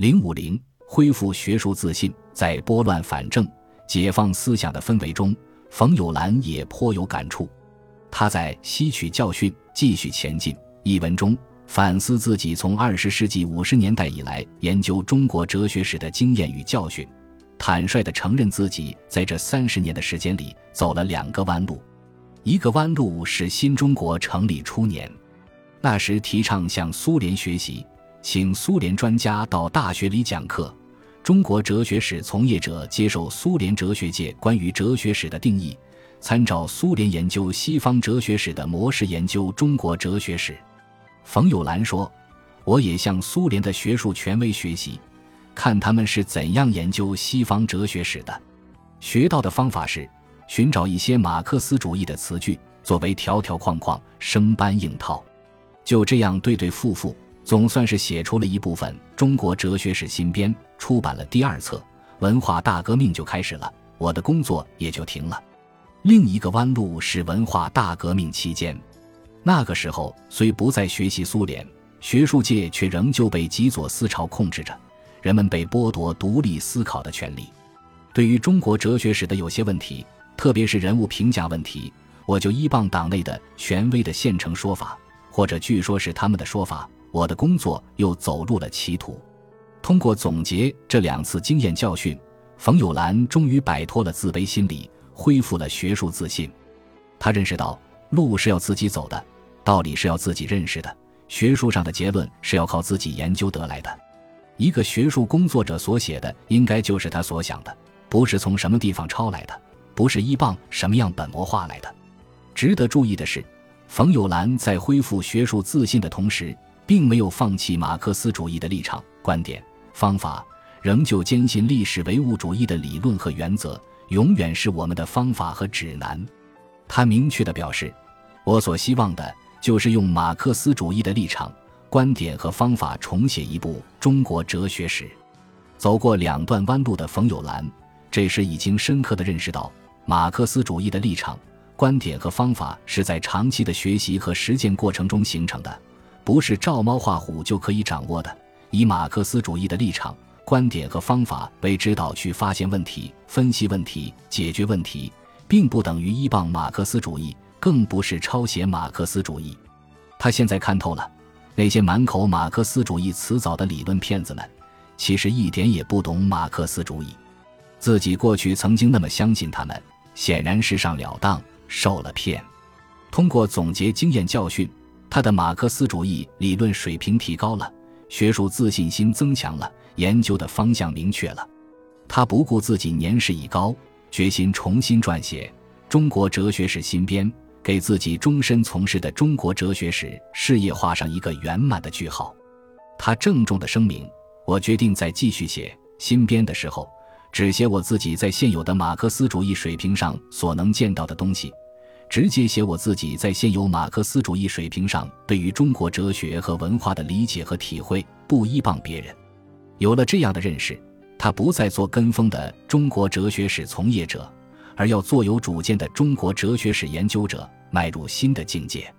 零五零恢复学术自信，在拨乱反正、解放思想的氛围中，冯友兰也颇有感触。他在《吸取教训，继续前进》一文中反思自己从二十世纪五十年代以来研究中国哲学史的经验与教训，坦率地承认自己在这三十年的时间里走了两个弯路。一个弯路是新中国成立初年，那时提倡向苏联学习，请苏联专家到大学里讲课，中国哲学史从业者接受苏联哲学界关于哲学史的定义。参照苏联研究西方哲学史的模式研究中国哲学史，冯友兰说：“我也向苏联的学术权威学习，看他们是怎样研究西方哲学史的。学到的方法是寻找一些马克思主义的词句作为条条框框，生搬硬套。就这样对对付付，总算是写出了一部分《中国哲学史新编》，出版了第二册。文化大革命就开始了，我的工作也就停了。”另一个弯路是文化大革命期间，那个时候虽不再学习苏联，学术界却仍旧被极左思潮控制着，人们被剥夺独立思考的权利。对于中国哲学史的有些问题，特别是人物评价问题，我就依傍党内的权威的现成说法，或者据说是他们的说法，我的工作又走入了歧途。通过总结这两次经验教训，冯友兰终于摆脱了自卑心理。恢复了学术自信，他认识到路是要自己走的，道理是要自己认识的，学术上的结论是要靠自己研究得来的。一个学术工作者所写的，应该就是他所想的，不是从什么地方抄来的，不是依傍什么样本模画来的。值得注意的是，冯友兰在恢复学术自信的同时，并没有放弃马克思主义的立场、观点、方法，仍旧坚信历史唯物主义的理论和原则。永远是我们的方法和指南。他明确地表示：“我所希望的就是用马克思主义的立场、观点和方法重写一部中国哲学史。”走过两段弯路的冯友兰，这时已经深刻地认识到，马克思主义的立场、观点和方法是在长期的学习和实践过程中形成的，不是照猫画虎就可以掌握的。以马克思主义的立场。观点和方法为指导去发现问题、分析问题、解决问题，并不等于依傍马克思主义，更不是抄写马克思主义。他现在看透了，那些满口马克思主义辞藻的理论骗子们，其实一点也不懂马克思主义。自己过去曾经那么相信他们，显然是上了当，受了骗。通过总结经验教训，他的马克思主义理论水平提高了，学术自信心增强了。研究的方向明确了，他不顾自己年事已高，决心重新撰写《中国哲学史新编》，给自己终身从事的中国哲学史事业画上一个圆满的句号。他郑重地声明：“我决定在继续写新编的时候，只写我自己在现有的马克思主义水平上所能见到的东西，直接写我自己在现有马克思主义水平上对于中国哲学和文化的理解和体会，不依傍别人。”有了这样的认识，他不再做跟风的中国哲学史从业者，而要做有主见的中国哲学史研究者，迈入新的境界。